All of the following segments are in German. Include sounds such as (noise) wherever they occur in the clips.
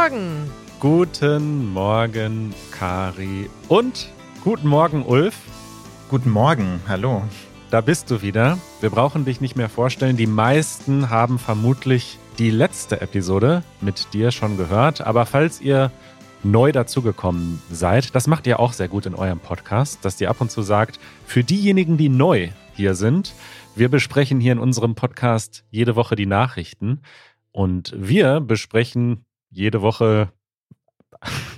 guten Morgen. Guten Morgen, Kari. Und guten Morgen, Ulf. Guten Morgen, hallo. Da bist du wieder. Wir brauchen dich nicht mehr vorstellen. Die meisten haben vermutlich die letzte Episode mit dir schon gehört. Aber falls ihr neu dazugekommen seid, das macht ihr auch sehr gut in eurem Podcast, dass ihr ab und zu sagt, für diejenigen, die neu hier sind, wir besprechen hier in unserem Podcast jede Woche die Nachrichten und wir besprechen jede Woche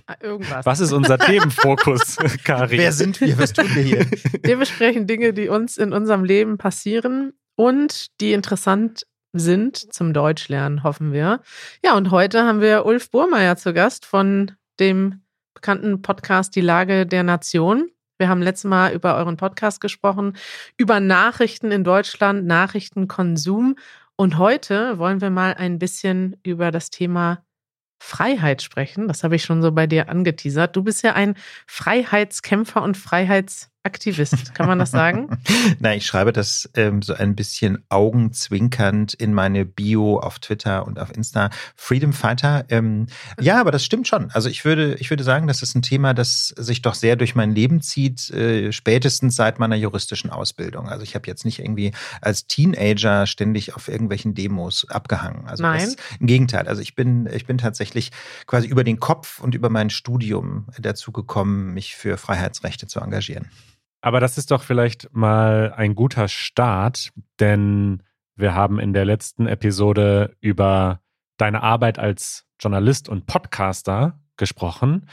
Ah, Irgendwas. was ist unser Themenfokus, (laughs) Kari? Wer sind wir? Was tun wir hier? (laughs) Wir besprechen Dinge, die uns in unserem Leben passieren und die interessant sind zum Deutschlernen, hoffen wir. Ja, und heute haben wir Ulf Burmeier zu Gast von dem bekannten Podcast Die Lage der Nation. Wir haben letztes Mal über euren Podcast gesprochen, über Nachrichten in Deutschland, Nachrichtenkonsum. Und heute wollen wir mal ein bisschen über das Thema Freiheit sprechen. Das habe ich schon so bei dir angeteasert. Du bist ja ein Freiheitskämpfer und Freiheitsaktivist. Kann man das sagen? (laughs) Na, ich schreibe das ähm, so ein bisschen augenzwinkernd in meine Bio auf Twitter und auf Insta. Freedom Fighter. Ähm, ja, aber das stimmt schon. Also ich würde, ich würde sagen, das ist ein Thema, das sich doch sehr durch mein Leben zieht, äh, spätestens seit meiner juristischen Ausbildung. Also ich habe jetzt nicht irgendwie als Teenager ständig auf irgendwelchen Demos abgehangen. Also Nein. Das, im Gegenteil. Also ich bin, ich bin tatsächlich quasi über den Kopf und über mein Studium dazu gekommen, mich für Freiheitsrechte zu engagieren. Aber das ist doch vielleicht mal ein guter Start, denn wir haben in der letzten Episode über deine Arbeit als Journalist und Podcaster gesprochen.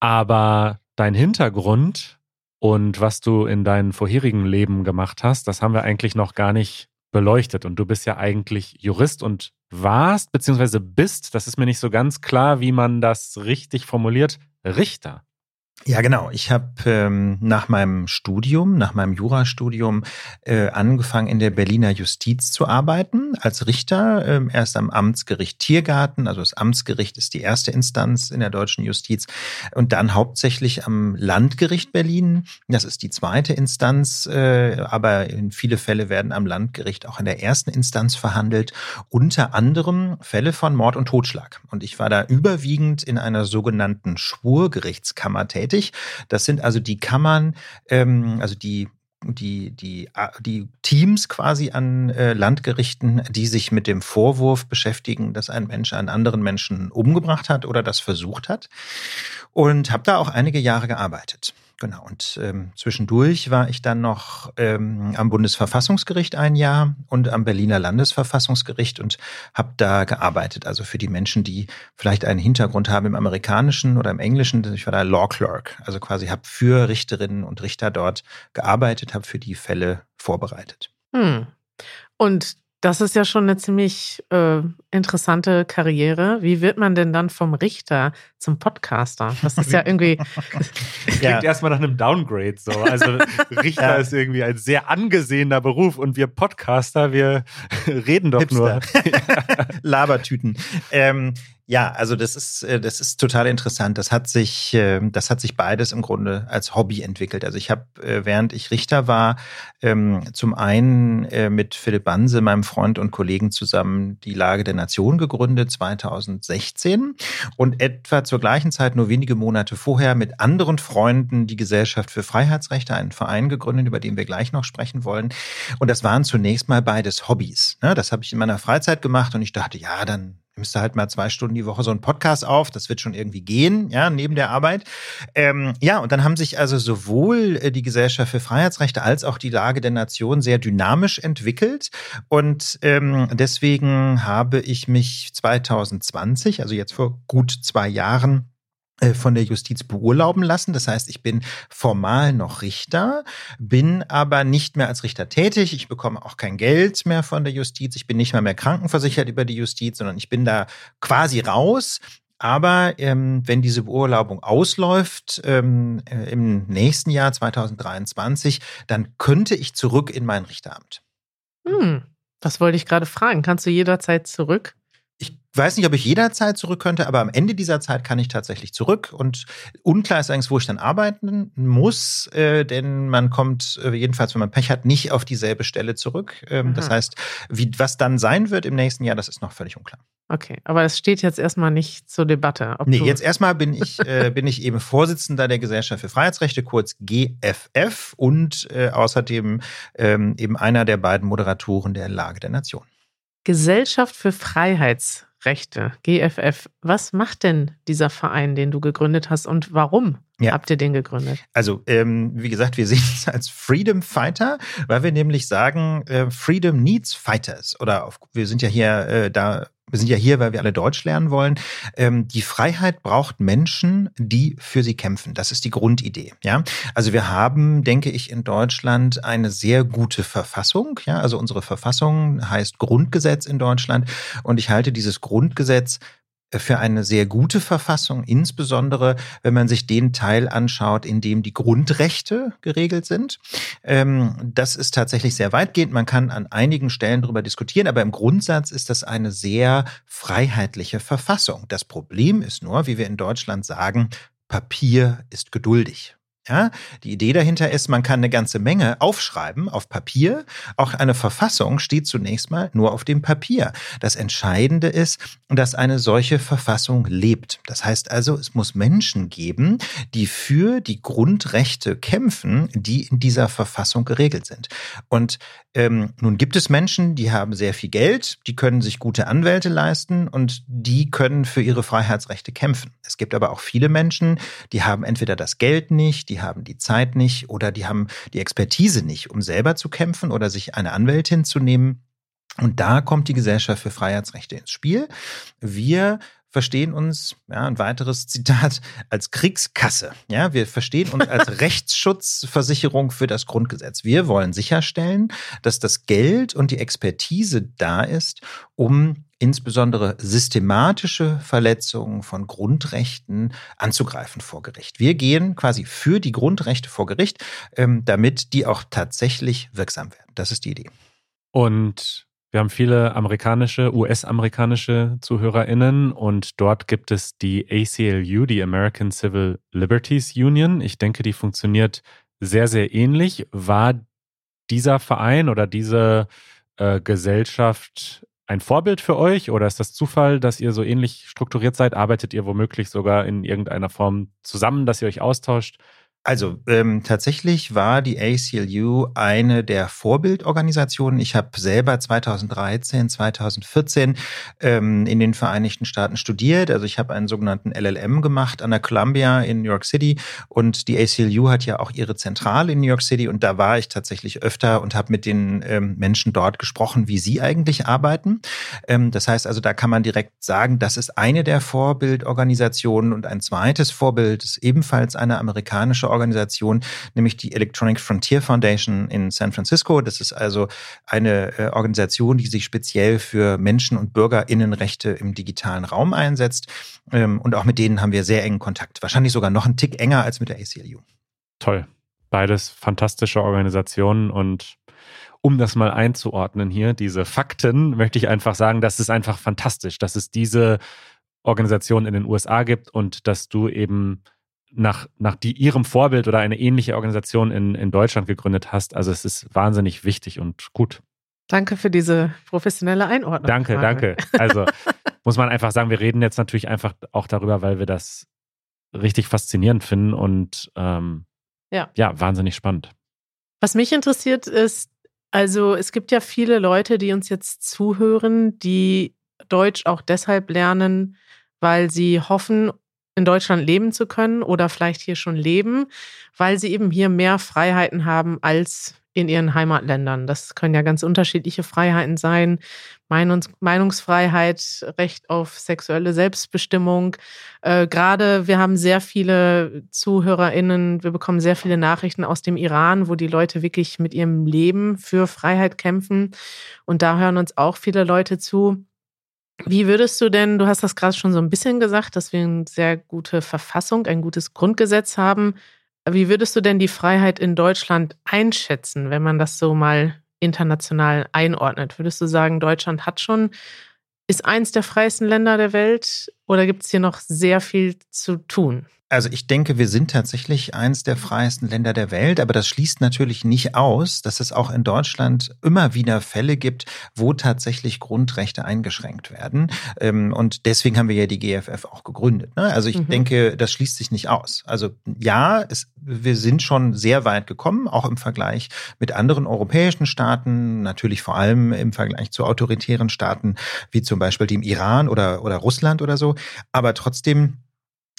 Aber dein Hintergrund und was du in deinem vorherigen Leben gemacht hast, das haben wir eigentlich noch gar nicht beleuchtet. Und du bist ja eigentlich Jurist und warst, beziehungsweise bist, das ist mir nicht so ganz klar, wie man das richtig formuliert, Richter. Ja, genau. Ich habe ähm, nach meinem Studium, nach meinem Jurastudium, äh, angefangen in der Berliner Justiz zu arbeiten als Richter. Ähm, erst am Amtsgericht Tiergarten, also das Amtsgericht ist die erste Instanz in der deutschen Justiz, und dann hauptsächlich am Landgericht Berlin. Das ist die zweite Instanz, äh, aber in viele Fälle werden am Landgericht auch in der ersten Instanz verhandelt. Unter anderem Fälle von Mord und Totschlag. Und ich war da überwiegend in einer sogenannten Schwurgerichtskammer tätig. Das sind also die Kammern, ähm, also die die, die, die Teams quasi an äh, Landgerichten, die sich mit dem Vorwurf beschäftigen, dass ein Mensch einen anderen Menschen umgebracht hat oder das versucht hat. Und habe da auch einige Jahre gearbeitet. Genau, und ähm, zwischendurch war ich dann noch ähm, am Bundesverfassungsgericht ein Jahr und am Berliner Landesverfassungsgericht und habe da gearbeitet. Also für die Menschen, die vielleicht einen Hintergrund haben im Amerikanischen oder im Englischen. Ich war da Law Clerk, also quasi habe für Richterinnen und Richter dort gearbeitet, habe für die Fälle vorbereitet. Hm. Und das ist ja schon eine ziemlich äh, interessante Karriere. Wie wird man denn dann vom Richter zum Podcaster? Das ist ja irgendwie. (laughs) Klingt ja. erstmal nach einem Downgrade so. Also Richter ja. ist irgendwie ein sehr angesehener Beruf und wir Podcaster, wir (laughs) reden doch Hipster. (laughs) nur. Labertüten. Ähm, ja, also das ist äh, das ist total interessant. Das hat sich ähm, das hat sich beides im Grunde als Hobby entwickelt. Also ich habe äh, während ich Richter war ähm, zum einen äh, mit Philipp Banse, meinem Freund und Kollegen zusammen die Lage der Nation gegründet 2016 und etwa zur gleichen Zeit nur wenige Monate vorher mit anderen Freunden die Gesellschaft für Freiheitsrechte, einen Verein gegründet, über den wir gleich noch sprechen wollen. Und das waren zunächst mal beides Hobbys. Ne? Das habe ich in meiner Freizeit gemacht und ich dachte, ja, dann du halt mal zwei Stunden die Woche so einen Podcast auf, das wird schon irgendwie gehen, ja, neben der Arbeit. Ähm, ja, und dann haben sich also sowohl äh, die Gesellschaft für Freiheitsrechte als auch die Lage der Nation sehr dynamisch entwickelt. Und ähm, deswegen habe ich mich 2020, also jetzt vor gut zwei Jahren, von der Justiz beurlauben lassen. Das heißt, ich bin formal noch Richter, bin aber nicht mehr als Richter tätig. Ich bekomme auch kein Geld mehr von der Justiz. Ich bin nicht mal mehr krankenversichert über die Justiz, sondern ich bin da quasi raus. Aber ähm, wenn diese Beurlaubung ausläuft ähm, äh, im nächsten Jahr 2023, dann könnte ich zurück in mein Richteramt. Hm, das wollte ich gerade fragen. Kannst du jederzeit zurück? Weiß nicht, ob ich jederzeit zurück könnte, aber am Ende dieser Zeit kann ich tatsächlich zurück. Und unklar ist eigentlich, wo ich dann arbeiten muss, äh, denn man kommt äh, jedenfalls, wenn man Pech hat, nicht auf dieselbe Stelle zurück. Ähm, das heißt, wie, was dann sein wird im nächsten Jahr, das ist noch völlig unklar. Okay, aber es steht jetzt erstmal nicht zur Debatte. nee, jetzt erstmal bin ich, äh, (laughs) bin ich eben Vorsitzender der Gesellschaft für Freiheitsrechte, kurz GFF, und äh, außerdem ähm, eben einer der beiden Moderatoren der Lage der Nation. Gesellschaft für Freiheitsrechte, GFF. Was macht denn dieser Verein, den du gegründet hast und warum? Ja. Habt ihr den gegründet? Also, ähm, wie gesagt, wir sehen uns als Freedom Fighter, weil wir nämlich sagen, äh, Freedom needs Fighters. Oder auf, wir sind ja hier äh, da wir sind ja hier, weil wir alle Deutsch lernen wollen. Ähm, die Freiheit braucht Menschen, die für sie kämpfen. Das ist die Grundidee. Ja, also wir haben, denke ich, in Deutschland eine sehr gute Verfassung. Ja, also unsere Verfassung heißt Grundgesetz in Deutschland und ich halte dieses Grundgesetz für eine sehr gute Verfassung, insbesondere wenn man sich den Teil anschaut, in dem die Grundrechte geregelt sind. Ähm, das ist tatsächlich sehr weitgehend. Man kann an einigen Stellen darüber diskutieren, aber im Grundsatz ist das eine sehr freiheitliche Verfassung. Das Problem ist nur, wie wir in Deutschland sagen, Papier ist geduldig. Ja, die Idee dahinter ist, man kann eine ganze Menge aufschreiben auf Papier. Auch eine Verfassung steht zunächst mal nur auf dem Papier. Das Entscheidende ist, dass eine solche Verfassung lebt. Das heißt also, es muss Menschen geben, die für die Grundrechte kämpfen, die in dieser Verfassung geregelt sind. Und ähm, nun gibt es Menschen, die haben sehr viel Geld, die können sich gute Anwälte leisten und die können für ihre Freiheitsrechte kämpfen. Es gibt aber auch viele Menschen, die haben entweder das Geld nicht, die haben die Zeit nicht oder die haben die Expertise nicht, um selber zu kämpfen oder sich eine Anwältin zu nehmen. Und da kommt die Gesellschaft für Freiheitsrechte ins Spiel. Wir verstehen uns, ja, ein weiteres Zitat, als Kriegskasse. Ja, wir verstehen uns als (laughs) Rechtsschutzversicherung für das Grundgesetz. Wir wollen sicherstellen, dass das Geld und die Expertise da ist, um insbesondere systematische Verletzungen von Grundrechten anzugreifen vor Gericht. Wir gehen quasi für die Grundrechte vor Gericht, ähm, damit die auch tatsächlich wirksam werden. Das ist die Idee. Und wir haben viele amerikanische, US-amerikanische ZuhörerInnen und dort gibt es die ACLU, die American Civil Liberties Union. Ich denke, die funktioniert sehr, sehr ähnlich. War dieser Verein oder diese äh, Gesellschaft ein Vorbild für euch oder ist das Zufall, dass ihr so ähnlich strukturiert seid? Arbeitet ihr womöglich sogar in irgendeiner Form zusammen, dass ihr euch austauscht? Also ähm, tatsächlich war die ACLU eine der Vorbildorganisationen. Ich habe selber 2013, 2014 ähm, in den Vereinigten Staaten studiert. Also ich habe einen sogenannten LLM gemacht an der Columbia in New York City und die ACLU hat ja auch ihre Zentrale in New York City und da war ich tatsächlich öfter und habe mit den ähm, Menschen dort gesprochen, wie sie eigentlich arbeiten. Ähm, das heißt also, da kann man direkt sagen, das ist eine der Vorbildorganisationen und ein zweites Vorbild ist ebenfalls eine amerikanische Organisation, nämlich die Electronic Frontier Foundation in San Francisco. Das ist also eine äh, Organisation, die sich speziell für Menschen- und Bürgerinnenrechte im digitalen Raum einsetzt. Ähm, und auch mit denen haben wir sehr engen Kontakt. Wahrscheinlich sogar noch einen Tick enger als mit der ACLU. Toll. Beides fantastische Organisationen und um das mal einzuordnen hier, diese Fakten, möchte ich einfach sagen, das ist einfach fantastisch, dass es diese Organisation in den USA gibt und dass du eben nach, nach die, ihrem Vorbild oder eine ähnliche Organisation in, in Deutschland gegründet hast. Also es ist wahnsinnig wichtig und gut. Danke für diese professionelle Einordnung. Danke, danke. Also (laughs) muss man einfach sagen, wir reden jetzt natürlich einfach auch darüber, weil wir das richtig faszinierend finden und ähm, ja. ja, wahnsinnig spannend. Was mich interessiert ist, also es gibt ja viele Leute, die uns jetzt zuhören, die Deutsch auch deshalb lernen, weil sie hoffen in Deutschland leben zu können oder vielleicht hier schon leben, weil sie eben hier mehr Freiheiten haben als in ihren Heimatländern. Das können ja ganz unterschiedliche Freiheiten sein. Meinungs Meinungsfreiheit, Recht auf sexuelle Selbstbestimmung. Äh, Gerade wir haben sehr viele ZuhörerInnen, wir bekommen sehr viele Nachrichten aus dem Iran, wo die Leute wirklich mit ihrem Leben für Freiheit kämpfen. Und da hören uns auch viele Leute zu. Wie würdest du denn, du hast das gerade schon so ein bisschen gesagt, dass wir eine sehr gute Verfassung, ein gutes Grundgesetz haben. Wie würdest du denn die Freiheit in Deutschland einschätzen, wenn man das so mal international einordnet? Würdest du sagen, Deutschland hat schon, ist eins der freiesten Länder der Welt Oder gibt es hier noch sehr viel zu tun? Also ich denke, wir sind tatsächlich eins der freiesten Länder der Welt, aber das schließt natürlich nicht aus, dass es auch in Deutschland immer wieder Fälle gibt, wo tatsächlich Grundrechte eingeschränkt werden. Ähm, und deswegen haben wir ja die GFF auch gegründet. Ne? Also ich mhm. denke, das schließt sich nicht aus. Also ja, es, wir sind schon sehr weit gekommen, auch im Vergleich mit anderen europäischen Staaten, natürlich vor allem im Vergleich zu autoritären Staaten wie zum Beispiel dem Iran oder, oder Russland oder so. Aber trotzdem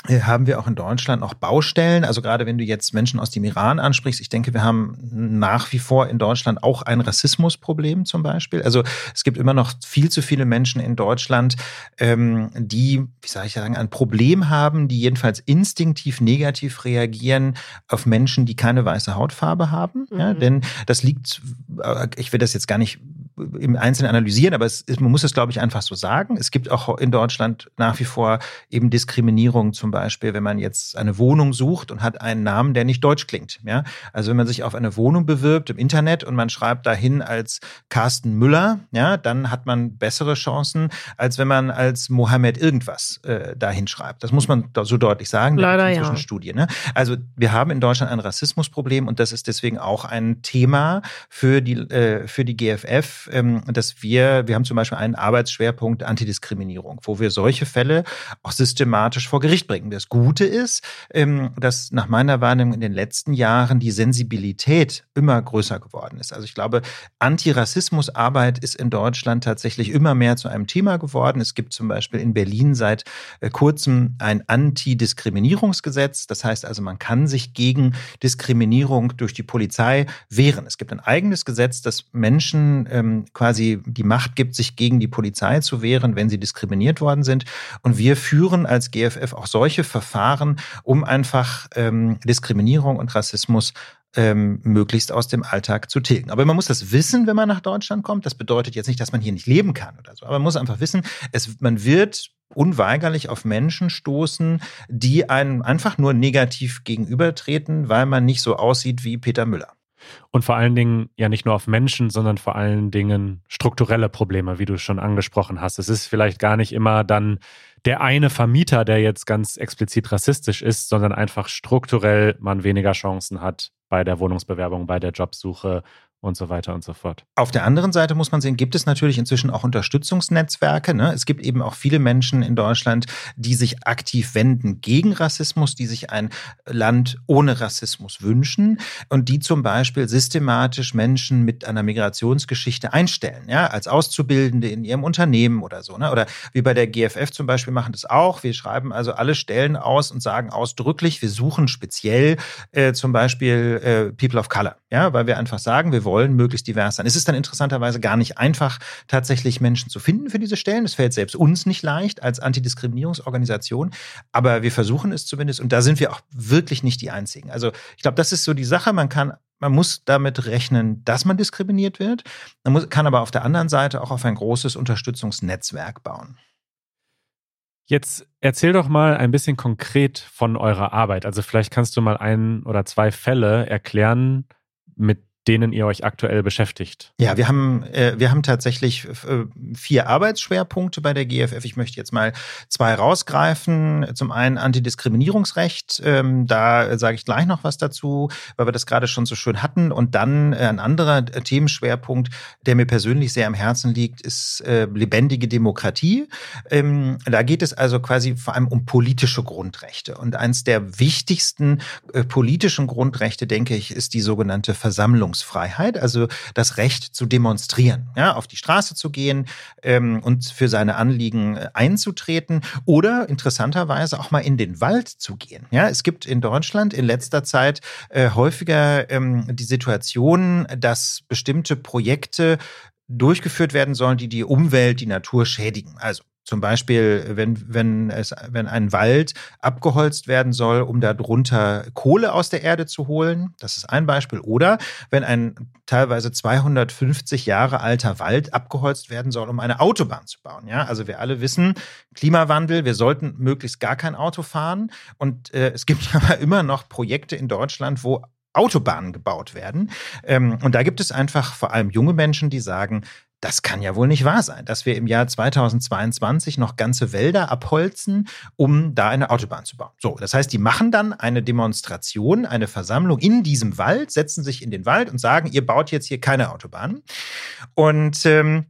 haben wir auch in Deutschland noch Baustellen. Also gerade wenn du jetzt Menschen aus dem Iran ansprichst, ich denke, wir haben nach wie vor in Deutschland auch ein Rassismusproblem zum Beispiel. Also es gibt immer noch viel zu viele Menschen in Deutschland, ähm, die, wie soll ich sagen, ein Problem haben, die jedenfalls instinktiv negativ reagieren auf Menschen, die keine weiße Hautfarbe haben. Mhm. Ja, denn das liegt, äh, ich will das jetzt gar nicht im Einzelnen analysieren, aber es, man muss es, glaube ich, einfach so sagen. Es gibt auch in Deutschland nach wie vor eben Diskriminierung, zum Beispiel, wenn man jetzt eine Wohnung sucht und hat einen Namen, der nicht deutsch klingt. Ja? Also wenn man sich auf eine Wohnung bewirbt im Internet und man schreibt dahin als Carsten Müller, ja, dann hat man bessere Chancen, als wenn man als Mohammed irgendwas äh, dahin schreibt. Das muss man so deutlich sagen. Leider ja. Studie. Ne? Also wir haben in Deutschland ein Rassismusproblem und das ist deswegen auch ein Thema für die, äh, für die GFF ähm, dass wir, wir haben zum Beispiel einen Arbeitsschwerpunkt Antidiskriminierung, wo wir solche Fälle auch systematisch vor Gericht bringen. Das Gute ist, ähm, dass nach meiner Wahrnehmung in den letzten Jahren die Sensibilität immer größer geworden ist. Also ich glaube, Antirassismusarbeit ist in Deutschland tatsächlich immer mehr zu einem Thema geworden. Es gibt zum Beispiel in Berlin seit äh, kurzem ein Antidiskriminierungsgesetz. Das heißt also, man kann sich gegen Diskriminierung durch die Polizei wehren. Es gibt ein eigenes Gesetz, das Menschen ähm, quasi die Macht gibt, sich gegen die Polizei zu wehren, wenn sie diskriminiert worden sind. Und wir führen als GFF auch solche Verfahren, um einfach ähm, Diskriminierung und Rassismus ähm, möglichst aus dem Alltag zu tilgen. Aber man muss das wissen, wenn man nach Deutschland kommt. Das bedeutet jetzt nicht, dass man hier nicht leben kann oder so. Aber man muss einfach wissen, es, man wird unweigerlich auf Menschen stoßen, die einem einfach nur negativ gegenübertreten, weil man nicht so aussieht wie Peter Müller. Und vor allen Dingen ja nicht nur auf Menschen, sondern vor allen Dingen strukturelle Probleme, wie du schon angesprochen hast. Es ist vielleicht gar nicht immer dann der eine Vermieter, der jetzt ganz explizit rassistisch ist, sondern einfach strukturell man weniger Chancen hat bei der Wohnungsbewerbung, bei der Jobsuche und so weiter und so fort. Auf der anderen Seite muss man sehen, gibt es natürlich inzwischen auch Unterstützungsnetzwerke. Ne? Es gibt eben auch viele Menschen in Deutschland, die sich aktiv wenden gegen Rassismus, die sich ein Land ohne Rassismus wünschen und die zum Beispiel systematisch Menschen mit einer Migrationsgeschichte einstellen, ja, als Auszubildende in ihrem Unternehmen oder so. Ne? Oder wie bei der GFF zum Beispiel machen das auch. Wir schreiben also alle Stellen aus und sagen ausdrücklich, wir suchen speziell äh, zum Beispiel äh, People of Color, ja, weil wir einfach sagen, wir wollen wollen möglichst divers sein. Es ist dann interessanterweise gar nicht einfach, tatsächlich Menschen zu finden für diese Stellen. Das fällt selbst uns nicht leicht als Antidiskriminierungsorganisation, aber wir versuchen es zumindest und da sind wir auch wirklich nicht die Einzigen. Also ich glaube, das ist so die Sache. Man kann man muss damit rechnen, dass man diskriminiert wird. Man muss, kann aber auf der anderen Seite auch auf ein großes Unterstützungsnetzwerk bauen. Jetzt erzähl doch mal ein bisschen konkret von eurer Arbeit. Also vielleicht kannst du mal ein oder zwei Fälle erklären, mit denen ihr euch aktuell beschäftigt? Ja, wir haben, äh, wir haben tatsächlich äh, vier Arbeitsschwerpunkte bei der GFF. Ich möchte jetzt mal zwei rausgreifen. Zum einen Antidiskriminierungsrecht. Ähm, da sage ich gleich noch was dazu, weil wir das gerade schon so schön hatten. Und dann äh, ein anderer Themenschwerpunkt, der mir persönlich sehr am Herzen liegt, ist äh, lebendige Demokratie. Ähm, da geht es also quasi vor allem um politische Grundrechte. Und eins der wichtigsten äh, politischen Grundrechte, denke ich, ist die sogenannte Versammlung Versammlungsfreiheit, also das Recht zu demonstrieren, ja, auf die Straße zu gehen ähm, und für seine Anliegen äh, einzutreten oder interessanterweise auch mal in den Wald zu gehen. Ja, es gibt in Deutschland in letzter Zeit äh, häufiger ähm, die Situation, dass bestimmte Projekte durchgeführt werden sollen, die die Umwelt, die Natur schädigen. Also zum Beispiel, wenn, wenn, es, wenn ein Wald abgeholzt werden soll, um darunter Kohle aus der Erde zu holen, das ist ein Beispiel. Oder wenn ein teilweise 250 Jahre alter Wald abgeholzt werden soll, um eine Autobahn zu bauen. Ja, also wir alle wissen, Klimawandel, wir sollten möglichst gar kein Auto fahren. Und äh, es gibt (laughs) aber immer noch Projekte in Deutschland, wo Autobahnen gebaut werden. Ähm, und da gibt es einfach vor allem junge Menschen, die sagen, das kann ja wohl nicht wahr sein, dass wir im Jahr 2022 noch ganze Wälder abholzen, um da eine Autobahn zu bauen. So, das heißt, die machen dann eine Demonstration, eine Versammlung in diesem Wald, setzen sich in den Wald und sagen, ihr baut jetzt hier keine Autobahn. Und ähm,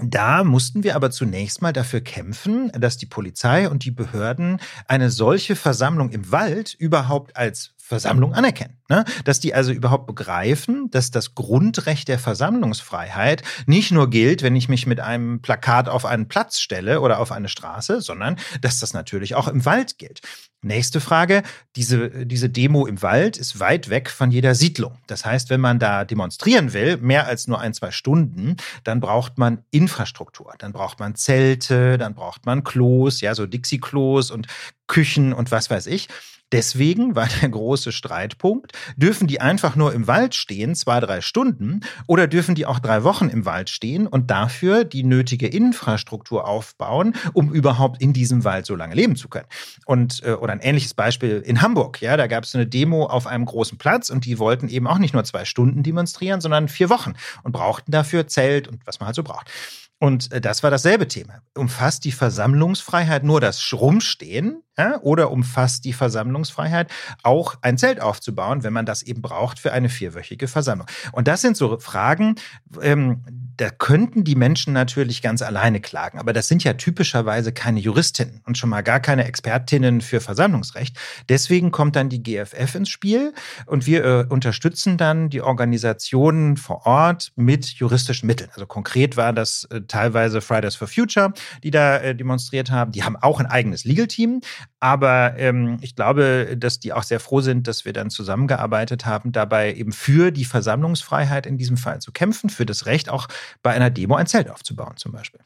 da mussten wir aber zunächst mal dafür kämpfen, dass die Polizei und die Behörden eine solche Versammlung im Wald überhaupt als Versammlung anerkennen. Ne? Dass die also überhaupt begreifen, dass das Grundrecht der Versammlungsfreiheit nicht nur gilt, wenn ich mich mit einem Plakat auf einen Platz stelle oder auf eine Straße, sondern dass das natürlich auch im Wald gilt. Nächste Frage. Diese, diese Demo im Wald ist weit weg von jeder Siedlung. Das heißt, wenn man da demonstrieren will, mehr als nur ein, zwei Stunden, dann braucht man Infrastruktur. Dann braucht man Zelte, dann braucht man Klos, ja, so Dixie-Klos und Küchen und was weiß ich. Deswegen war der große Streitpunkt, dürfen die einfach nur im Wald stehen, zwei, drei Stunden, oder dürfen die auch drei Wochen im Wald stehen und dafür die nötige Infrastruktur aufbauen, um überhaupt in diesem Wald so lange leben zu können? Und, äh, oder ein ähnliches Beispiel in Hamburg, ja, da gab es eine Demo auf einem großen Platz und die wollten eben auch nicht nur zwei Stunden demonstrieren, sondern vier Wochen und brauchten dafür Zelt und was man halt so braucht. Und äh, das war dasselbe Thema. Umfasst die Versammlungsfreiheit nur das Rumstehen ja, oder umfasst die Versammlungsfreiheit auch ein Zelt aufzubauen, wenn man das eben braucht für eine vierwöchige Versammlung? Und das sind so Fragen, ähm, da könnten die Menschen natürlich ganz alleine klagen, aber das sind ja typischerweise keine Juristinnen und schon mal gar keine Expertinnen für Versammlungsrecht. Deswegen kommt dann die GFF ins Spiel und wir äh, unterstützen dann die Organisationen vor Ort mit juristischen Mitteln. Also konkret war das äh, teilweise Fridays for Future, die da äh, demonstriert haben. Die haben auch ein eigenes Legal Team, aber ähm, ich glaube, dass die auch sehr froh sind, dass wir dann zusammengearbeitet haben, dabei eben für die Versammlungsfreiheit in diesem Fall zu kämpfen, für das Recht auch bei einer Demo ein Zelt aufzubauen zum Beispiel.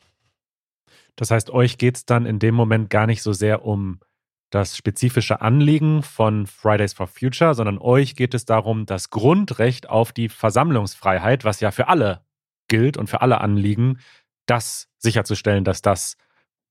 Das heißt, euch geht es dann in dem Moment gar nicht so sehr um das spezifische Anliegen von Fridays for Future, sondern euch geht es darum, das Grundrecht auf die Versammlungsfreiheit, was ja für alle gilt und für alle Anliegen, das sicherzustellen, dass das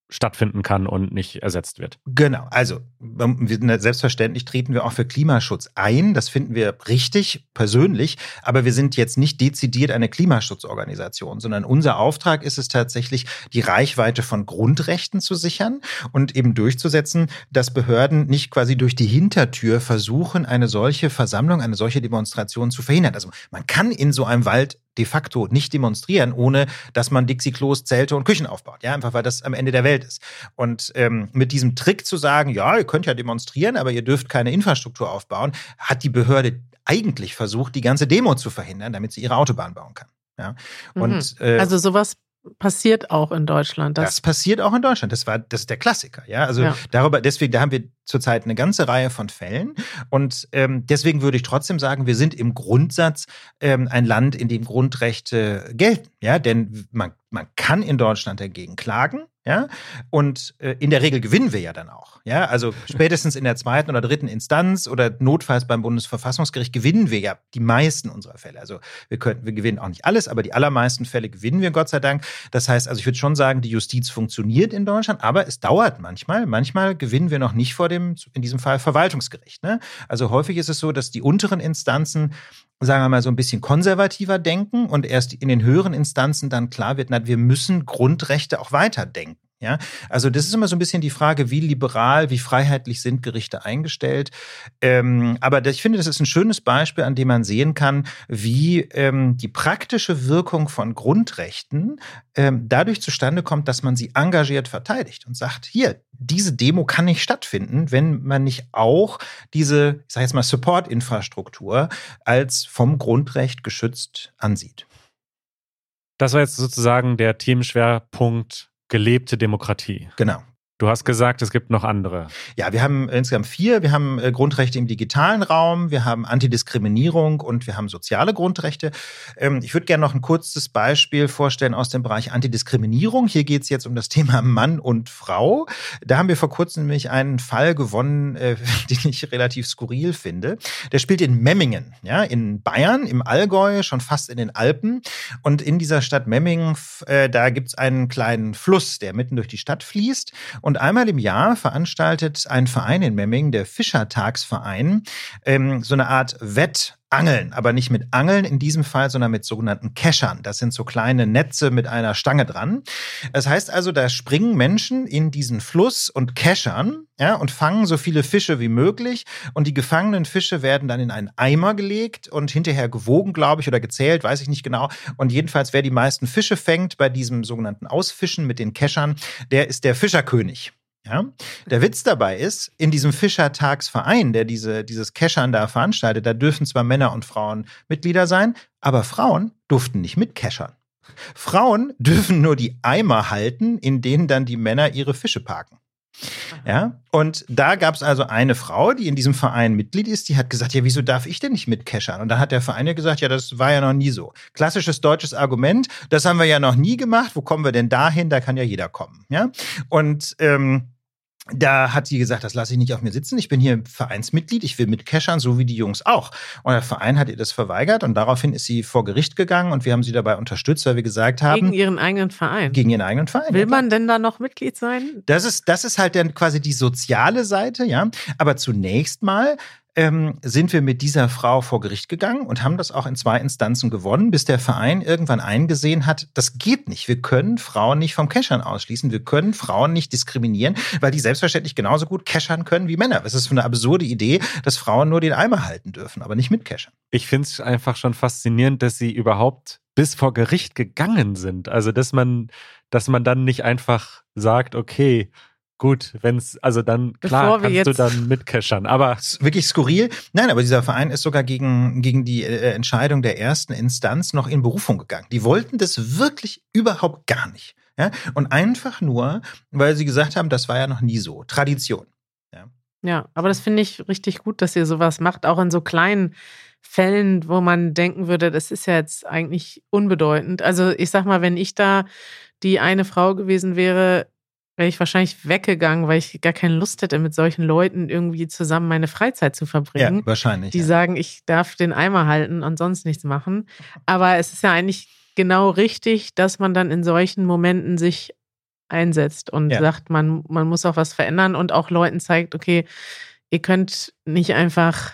stattfinden kann und nicht ersetzt wird. Genau, also ne, selbstverständlich treten wir auch für Klimaschutz ein. Das finden wir richtig persönlich, aber wir sind jetzt nicht dezidiert eine Klimaschutzorganisation, sondern unser Auftrag ist es tatsächlich, die Reichweite von Grundrechten zu sichern und eben durchzusetzen, dass Behörden nicht quasi durch die Hintertür versuchen, eine solche Versammlung, eine solche Demonstration zu verhindern. Also man kann in so einem Wald de facto nicht demonstrieren, ohne dass man Dixie-Klos, Zelte und Küchen aufbaut. Ja, einfach weil das am Ende der Welt ist. Und ähm, mit diesem Trick zu sagen, ja, ihr könnt ja demonstrieren, aber ihr dürft keine Infrastruktur aufbauen, hat die Behörde eigentlich versucht, die ganze Demo zu verhindern, damit sie ihre Autobahn bauen kann. Ja. Und, mhm. äh, also sowas passiert auch in Deutschland. Das, das, passiert auch in Deutschland. Das war, das ist der Klassiker. Ja, also ja. darüber, deswegen, da haben wir zurzeit eine ganze Reihe von Fällen. Und ähm, deswegen würde ich trotzdem sagen, wir sind im Grundsatz ähm, ein Land, in dem Grundrechte gelten. Ja, denn man, man kann in Deutschland dagegen klagen. Ja, und äh, in der Regel gewinnen wir ja dann auch. Ja, also (laughs) spätestens in der zweiten oder dritten Instanz oder notfalls beim Bundesverfassungsgericht gewinnen wir ja die meisten unserer Fälle. Also wir könnten, wir gewinnen auch nicht alles, aber die allermeisten Fälle gewinnen wir Gott sei Dank. Das heißt, also ich würde schon sagen, die Justiz funktioniert in Deutschland, aber es dauert manchmal. Manchmal gewinnen wir noch nicht vor dem, in diesem Fall Verwaltungsgericht. Ne? Also häufig ist es so, dass die unteren Instanzen sagen wir mal, so ein bisschen konservativer denken und erst in den höheren Instanzen dann klar wird, na, wir müssen Grundrechte auch weiterdenken. Ja, also das ist immer so ein bisschen die Frage, wie liberal, wie freiheitlich sind Gerichte eingestellt. Ähm, aber ich finde, das ist ein schönes Beispiel, an dem man sehen kann, wie ähm, die praktische Wirkung von Grundrechten ähm, dadurch zustande kommt, dass man sie engagiert verteidigt und sagt, hier, diese Demo kann nicht stattfinden, wenn man nicht auch diese, ich sage jetzt mal, Support-Infrastruktur als vom Grundrecht geschützt ansieht. Das war jetzt sozusagen der Themenschwerpunkt gelebte Demokratie. Genau. Du hast gesagt, es gibt noch andere. Ja, wir haben insgesamt vier. Wir haben äh, Grundrechte im digitalen Raum, wir haben Antidiskriminierung und wir haben soziale Grundrechte. Ähm, ich würde gerne noch ein kurzes Beispiel vorstellen aus dem Bereich Antidiskriminierung. Hier geht es jetzt um das Thema (laughs) Mann und Frau. Da haben wir vor kurzem nämlich einen Fall gewonnen, äh, (laughs) den ich relativ skurril finde. Der spielt in Memmingen, ja, in Bayern, im Allgäu, schon fast in den Alpen. Und in dieser Stadt Memmingen, äh, da gibt es einen kleinen Fluss, der mitten durch die Stadt fließt. Und einmal im Jahr veranstaltet ein Verein in Memmingen, der Fischertagsverein, ähm, so eine Art Wett angeln, aber nicht mit Angeln in diesem Fall, sondern mit sogenannten Keschern. Das sind so kleine Netze mit einer Stange dran. Das heißt also, da springen Menschen in diesen Fluss und keschern, ja, und fangen so viele Fische wie möglich. Und die gefangenen Fische werden dann in einen Eimer gelegt und hinterher gewogen, glaube ich, oder gezählt, weiß ich nicht genau. Und jedenfalls, wer die meisten Fische fängt bei diesem sogenannten Ausfischen mit den Keschern, der ist der Fischerkönig. Ja? Der Witz dabei ist, in diesem Fischertagsverein, der diese, dieses Keschern da veranstaltet, da dürfen zwar Männer und Frauen Mitglieder sein, aber Frauen durften nicht mitkeschern. Frauen dürfen nur die Eimer halten, in denen dann die Männer ihre Fische parken. Ja, und da gab es also eine Frau, die in diesem Verein Mitglied ist, die hat gesagt, ja, wieso darf ich denn nicht mitkeschern? Und dann hat der Verein ja gesagt, ja, das war ja noch nie so. Klassisches deutsches Argument, das haben wir ja noch nie gemacht. Wo kommen wir denn dahin? Da kann ja jeder kommen. Ja, und ähm, da hat sie gesagt, das lasse ich nicht auf mir sitzen. Ich bin hier Vereinsmitglied, ich will mit Cashern, so wie die Jungs auch. Und der Verein hat ihr das verweigert und daraufhin ist sie vor Gericht gegangen und wir haben sie dabei unterstützt, weil wir gesagt haben. Gegen ihren eigenen Verein. Gegen ihren eigenen Verein. Will man denn da noch Mitglied sein? Das ist, das ist halt dann quasi die soziale Seite, ja. Aber zunächst mal ähm, sind wir mit dieser Frau vor Gericht gegangen und haben das auch in zwei Instanzen gewonnen, bis der Verein irgendwann eingesehen hat, das geht nicht. Wir können Frauen nicht vom Cashern ausschließen. Wir können Frauen nicht diskriminieren, weil die selbstverständlich genauso gut cashern können wie Männer. Es ist eine absurde Idee, dass Frauen nur den Eimer halten dürfen, aber nicht mit cashern. Ich finde es einfach schon faszinierend, dass sie überhaupt bis vor Gericht gegangen sind. Also, dass man, dass man dann nicht einfach sagt, okay, Gut, wenn es, also dann, klar, kannst du dann mitkeschern, aber. Wirklich skurril. Nein, aber dieser Verein ist sogar gegen, gegen die äh, Entscheidung der ersten Instanz noch in Berufung gegangen. Die wollten das wirklich überhaupt gar nicht. Ja? Und einfach nur, weil sie gesagt haben, das war ja noch nie so. Tradition. Ja, ja aber das finde ich richtig gut, dass ihr sowas macht, auch in so kleinen Fällen, wo man denken würde, das ist ja jetzt eigentlich unbedeutend. Also ich sag mal, wenn ich da die eine Frau gewesen wäre, wäre ich wahrscheinlich weggegangen, weil ich gar keine Lust hätte, mit solchen Leuten irgendwie zusammen meine Freizeit zu verbringen. Ja, wahrscheinlich. Die ja. sagen, ich darf den Eimer halten und sonst nichts machen. Aber es ist ja eigentlich genau richtig, dass man dann in solchen Momenten sich einsetzt und ja. sagt, man, man muss auch was verändern und auch Leuten zeigt, okay, ihr könnt nicht einfach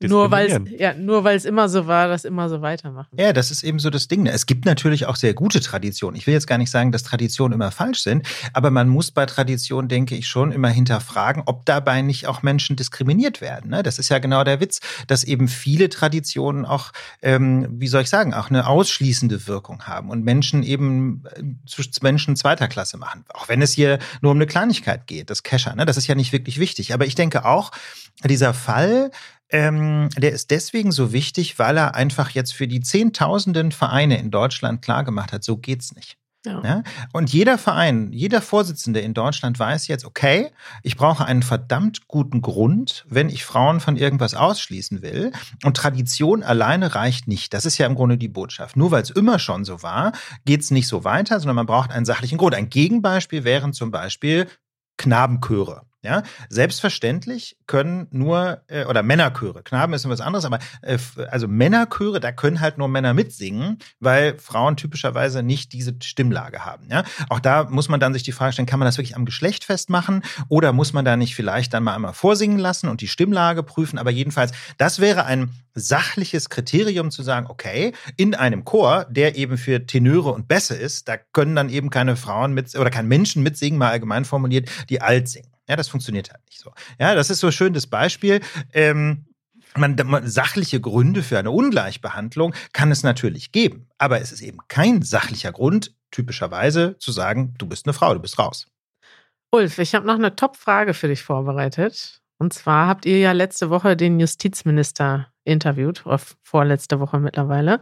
nur weil es ja, nur weil es immer so war, das immer so weitermachen. Ja, das ist eben so das Ding. Es gibt natürlich auch sehr gute Traditionen. Ich will jetzt gar nicht sagen, dass Traditionen immer falsch sind, aber man muss bei Traditionen, denke ich, schon immer hinterfragen, ob dabei nicht auch Menschen diskriminiert werden. Ne? Das ist ja genau der Witz, dass eben viele Traditionen auch, ähm, wie soll ich sagen, auch eine ausschließende Wirkung haben und Menschen eben äh, zu Menschen zweiter Klasse machen. Auch wenn es hier nur um eine Kleinigkeit geht, das Kescher, ne? das ist ja nicht wirklich wichtig. Aber ich denke auch, dieser Fall ähm, der ist deswegen so wichtig, weil er einfach jetzt für die Zehntausenden Vereine in Deutschland klargemacht hat, so geht's nicht. Ja. ja. Und jeder Verein, jeder Vorsitzende in Deutschland weiß jetzt, okay, ich brauche einen verdammt guten Grund, wenn ich Frauen von irgendwas ausschließen will. Und Tradition alleine reicht nicht. Das ist ja im Grunde die Botschaft. Nur weil es immer schon so war, geht's nicht so weiter, sondern man braucht einen sachlichen Grund. Ein Gegenbeispiel wären zum Beispiel Knabenchöre. Ja, selbstverständlich können nur äh, oder Männerchöre, Knaben ist was anderes, aber äh, also Männerchöre, da können halt nur Männer mitsingen, weil Frauen typischerweise nicht diese Stimmlage haben. Ja, auch da muss man dann sich die Frage stellen, kann man das wirklich am Geschlecht festmachen oder muss man da nicht vielleicht dann mal einmal vorsingen lassen und die Stimmlage prüfen? Aber jedenfalls, das wäre ein sachliches Kriterium zu sagen, okay, in einem Chor, der eben für Tenöre und Bässe ist, da können dann eben keine Frauen mit oder kein Menschen mitsingen, mal allgemein formuliert, die alt singen. Ja, das funktioniert halt nicht so. Ja, das ist so ein schönes Beispiel. Ähm, man, man, sachliche Gründe für eine Ungleichbehandlung kann es natürlich geben, aber es ist eben kein sachlicher Grund, typischerweise zu sagen, du bist eine Frau, du bist raus. Ulf, ich habe noch eine Top-Frage für dich vorbereitet. Und zwar habt ihr ja letzte Woche den Justizminister interviewt, oder vorletzte Woche mittlerweile.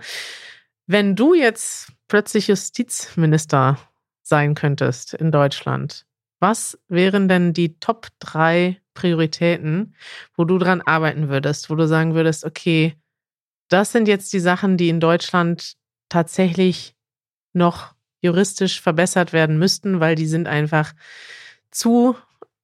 Wenn du jetzt plötzlich Justizminister sein könntest in Deutschland, was wären denn die Top drei Prioritäten, wo du dran arbeiten würdest, wo du sagen würdest, okay, das sind jetzt die Sachen, die in Deutschland tatsächlich noch juristisch verbessert werden müssten, weil die sind einfach zu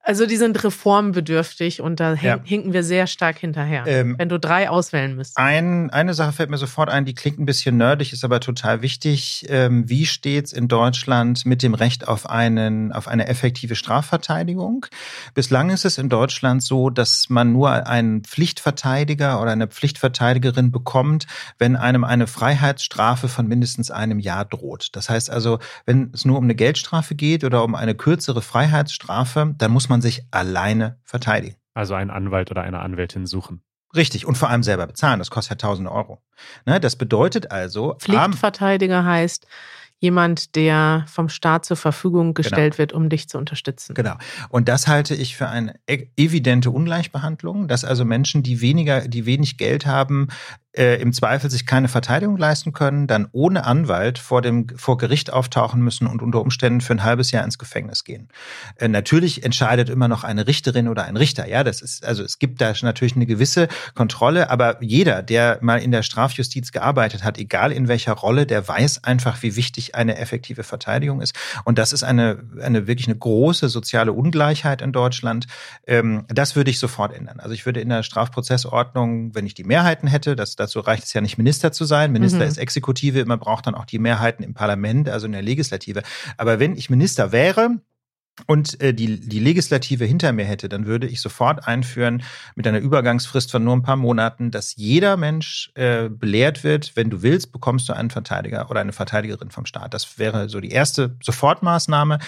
Also die sind reformbedürftig und da Ja. hinken wir sehr stark hinterher. Ähm, wenn du drei auswählen müsstest. Ein, eine Sache fällt mir sofort ein, die klingt ein bisschen nerdig, ist aber total wichtig. Ähm, wie steht's in Deutschland mit dem Recht auf, einen, auf eine effektive Strafverteidigung? Bislang ist es in Deutschland so, dass man nur einen Pflichtverteidiger oder eine Pflichtverteidigerin bekommt, wenn einem eine Freiheitsstrafe von mindestens einem Jahr droht. Das heißt also, wenn es nur um eine Geldstrafe geht oder um eine kürzere Freiheitsstrafe, dann muss man sich alleine verteidigen. Also einen Anwalt oder eine Anwältin suchen. Richtig, und vor allem selber bezahlen. Das kostet ja tausende Euro. Ne, das bedeutet also, Pflichtverteidiger heißt jemand, der vom Staat zur Verfügung gestellt wird, um dich zu unterstützen. Genau. Und das halte ich für eine e- evidente Ungleichbehandlung, dass also Menschen, die weniger, die wenig Geld haben, äh, im Zweifel sich keine Verteidigung leisten können, dann ohne Anwalt vor dem vor Gericht auftauchen müssen und unter Umständen für ein halbes Jahr ins Gefängnis gehen. Äh, natürlich entscheidet immer noch eine Richterin oder ein Richter. Ja, das ist also es gibt da natürlich eine gewisse Kontrolle, aber jeder, der mal in der Strafjustiz gearbeitet hat, egal in welcher Rolle, der weiß einfach, wie wichtig eine effektive Verteidigung ist. Und das ist eine eine wirklich eine große soziale Ungleichheit in Deutschland. Ähm, das würde ich sofort ändern. Also ich würde in der Strafprozessordnung, wenn ich die Mehrheiten hätte, das, dazu reicht es ja nicht, Minister zu sein. Minister Mhm. ist Exekutive, man braucht dann auch die Mehrheiten im Parlament, also in der Legislative. Aber wenn ich Minister wäre, und äh, die, die Legislative hinter mir hätte, dann würde ich sofort einführen mit einer Übergangsfrist von nur ein paar Monaten, dass jeder Mensch äh, belehrt wird, wenn du willst, bekommst du einen Verteidiger oder eine Verteidigerin vom Staat. Das wäre so die erste Sofortmaßnahme.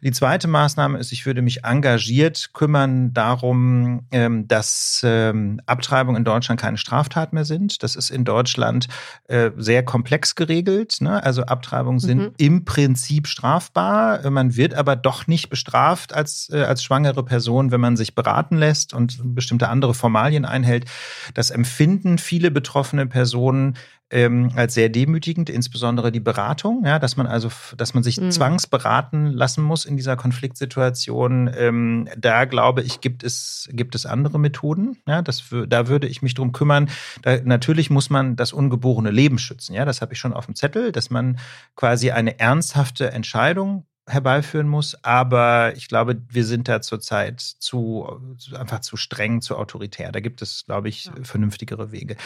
Die zweite Maßnahme ist, ich würde mich engagiert kümmern darum, ähm, dass ähm, Abtreibungen in Deutschland keine Straftat mehr sind. Das ist in Deutschland äh, sehr komplex geregelt. Ne? Also Abtreibungen sind Mhm. im Prinzip strafbar. Man wird aber doch nicht bestraft als, äh, als schwangere Person, wenn man sich beraten lässt und bestimmte andere Formalien einhält. Das empfinden viele betroffene Personen ähm, als sehr demütigend, insbesondere die Beratung, ja, dass man also, dass man sich Mhm. zwangsberaten lassen muss in dieser Konfliktsituation. Ähm, da glaube ich, gibt es, gibt es andere Methoden. Ja, das, da würde ich mich drum kümmern. Da, natürlich muss man das ungeborene Leben schützen. Ja, das habe ich schon auf dem Zettel, dass man quasi eine ernsthafte Entscheidung herbeiführen muss. Aber ich glaube, wir sind da zurzeit zu, einfach zu streng, zu autoritär. Da gibt es, glaube ich, Ja. vernünftigere Wege.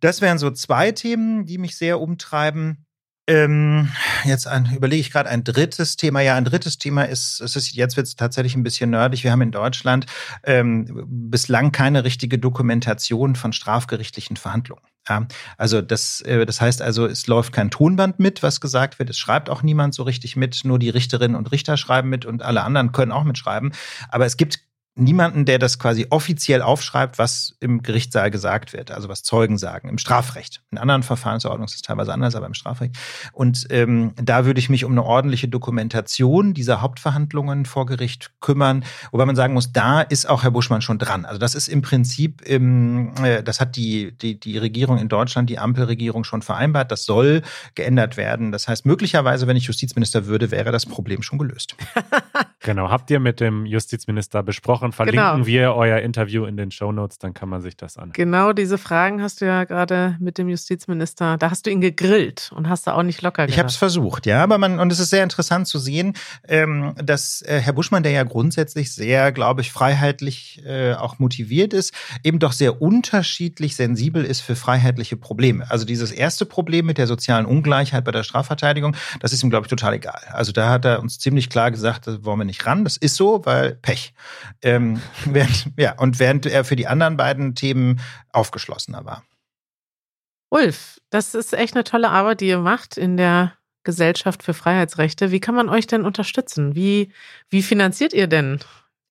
Das wären so zwei Themen, die mich sehr umtreiben. Ähm, jetzt überlege ich gerade ein drittes Thema. Ja, ein drittes Thema ist, es ist jetzt wird es tatsächlich ein bisschen nerdig. Wir haben in Deutschland ähm, bislang keine richtige Dokumentation von strafgerichtlichen Verhandlungen. Ja, also das, äh, das heißt also, es läuft kein Tonband mit, was gesagt wird. Es schreibt auch niemand so richtig mit. Nur die Richterinnen und Richter schreiben mit und alle anderen können auch mitschreiben. Aber es gibt niemanden, der das quasi offiziell aufschreibt, was im Gerichtssaal gesagt wird, also was Zeugen sagen, im Strafrecht. In anderen Verfahrensordnungen ist es teilweise anders, aber im Strafrecht. Und ähm, da würde ich mich um eine ordentliche Dokumentation dieser Hauptverhandlungen vor Gericht kümmern, wobei man sagen muss, da ist auch Herr Buschmann schon dran. Also das ist im Prinzip, ähm, äh, das hat die, die, die Regierung in Deutschland, die Ampelregierung schon vereinbart, das soll geändert werden. Das heißt, möglicherweise, wenn ich Justizminister würde, wäre das Problem schon gelöst. (laughs) Genau, habt ihr mit dem Justizminister besprochen? Verlinken Genau. wir euer Interview in den Shownotes, dann kann man sich das an. Genau diese Fragen hast du ja gerade mit dem Justizminister, da hast du ihn gegrillt und hast du auch nicht locker Ich habe es versucht, ja, aber man und es ist sehr interessant zu sehen, ähm, dass äh, Herr Buschmann, der ja grundsätzlich sehr, glaube ich, freiheitlich äh, auch motiviert ist, eben doch sehr unterschiedlich sensibel ist für freiheitliche Probleme. Also dieses erste Problem mit der sozialen Ungleichheit bei der Strafverteidigung, das ist ihm, glaube ich, total egal. Also da hat er uns ziemlich klar gesagt, da wollen wir nicht ran. Das ist so, weil Pech. Ähm, (laughs) während, ja, und während er für die anderen beiden Themen aufgeschlossener war. Ulf, das ist echt eine tolle Arbeit, die ihr macht in der Gesellschaft für Freiheitsrechte. Wie kann man euch denn unterstützen? Wie, wie finanziert ihr denn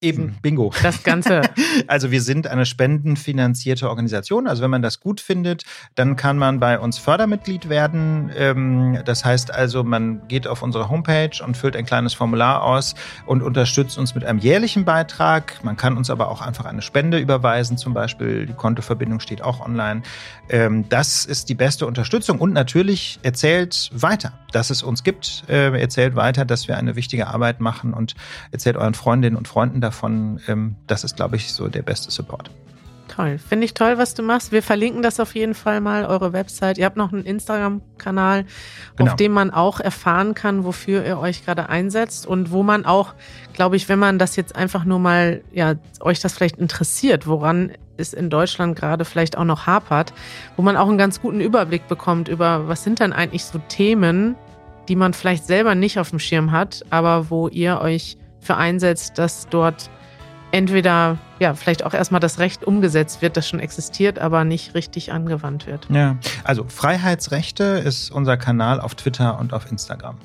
Eben, Bingo. (laughs) das Ganze? Also wir sind eine spendenfinanzierte Organisation. Also wenn man das gut findet, dann kann man bei uns Fördermitglied werden. Ähm, Das heißt also, man geht auf unsere Homepage und füllt ein kleines Formular aus und unterstützt uns mit einem jährlichen Beitrag. Man kann uns aber auch einfach eine Spende überweisen, zum Beispiel. Die Kontoverbindung steht auch online. Ähm, Das ist die beste Unterstützung und natürlich erzählt weiter, dass es uns gibt. Äh, Erzählt weiter, dass wir eine wichtige Arbeit machen und erzählt euren Freundinnen und Freunden davon. Ähm, Das ist, glaube ich, so der beste Support. Toll. Finde ich toll, was du machst. Wir verlinken das auf jeden Fall mal, eure Website. Ihr habt noch einen Instagram-Kanal, genau. auf dem man auch erfahren kann, wofür ihr euch gerade einsetzt und wo man auch, glaube ich, wenn man das jetzt einfach nur mal, ja, euch das vielleicht interessiert, woran es in Deutschland gerade vielleicht auch noch hapert, wo man auch einen ganz guten Überblick bekommt über, was sind dann eigentlich so Themen, die man vielleicht selber nicht auf dem Schirm hat, aber wo ihr euch für einsetzt, dass dort entweder ja vielleicht auch erstmal das Recht umgesetzt wird, das schon existiert, aber nicht richtig angewandt wird. Ja, also Freiheitsrechte ist unser Kanal auf Twitter und auf Instagram.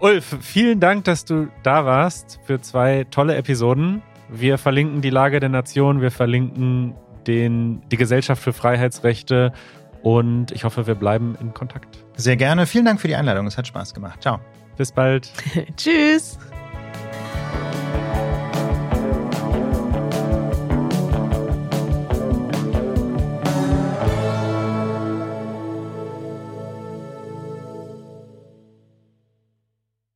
Ulf, vielen Dank, dass du da warst für zwei tolle Episoden. Wir verlinken die Lage der Nation, wir verlinken den, die Gesellschaft für Freiheitsrechte und ich hoffe, wir bleiben in Kontakt. Sehr gerne. Vielen Dank für die Einladung. Es hat Spaß gemacht. Ciao. Bis bald. (laughs) Tschüss.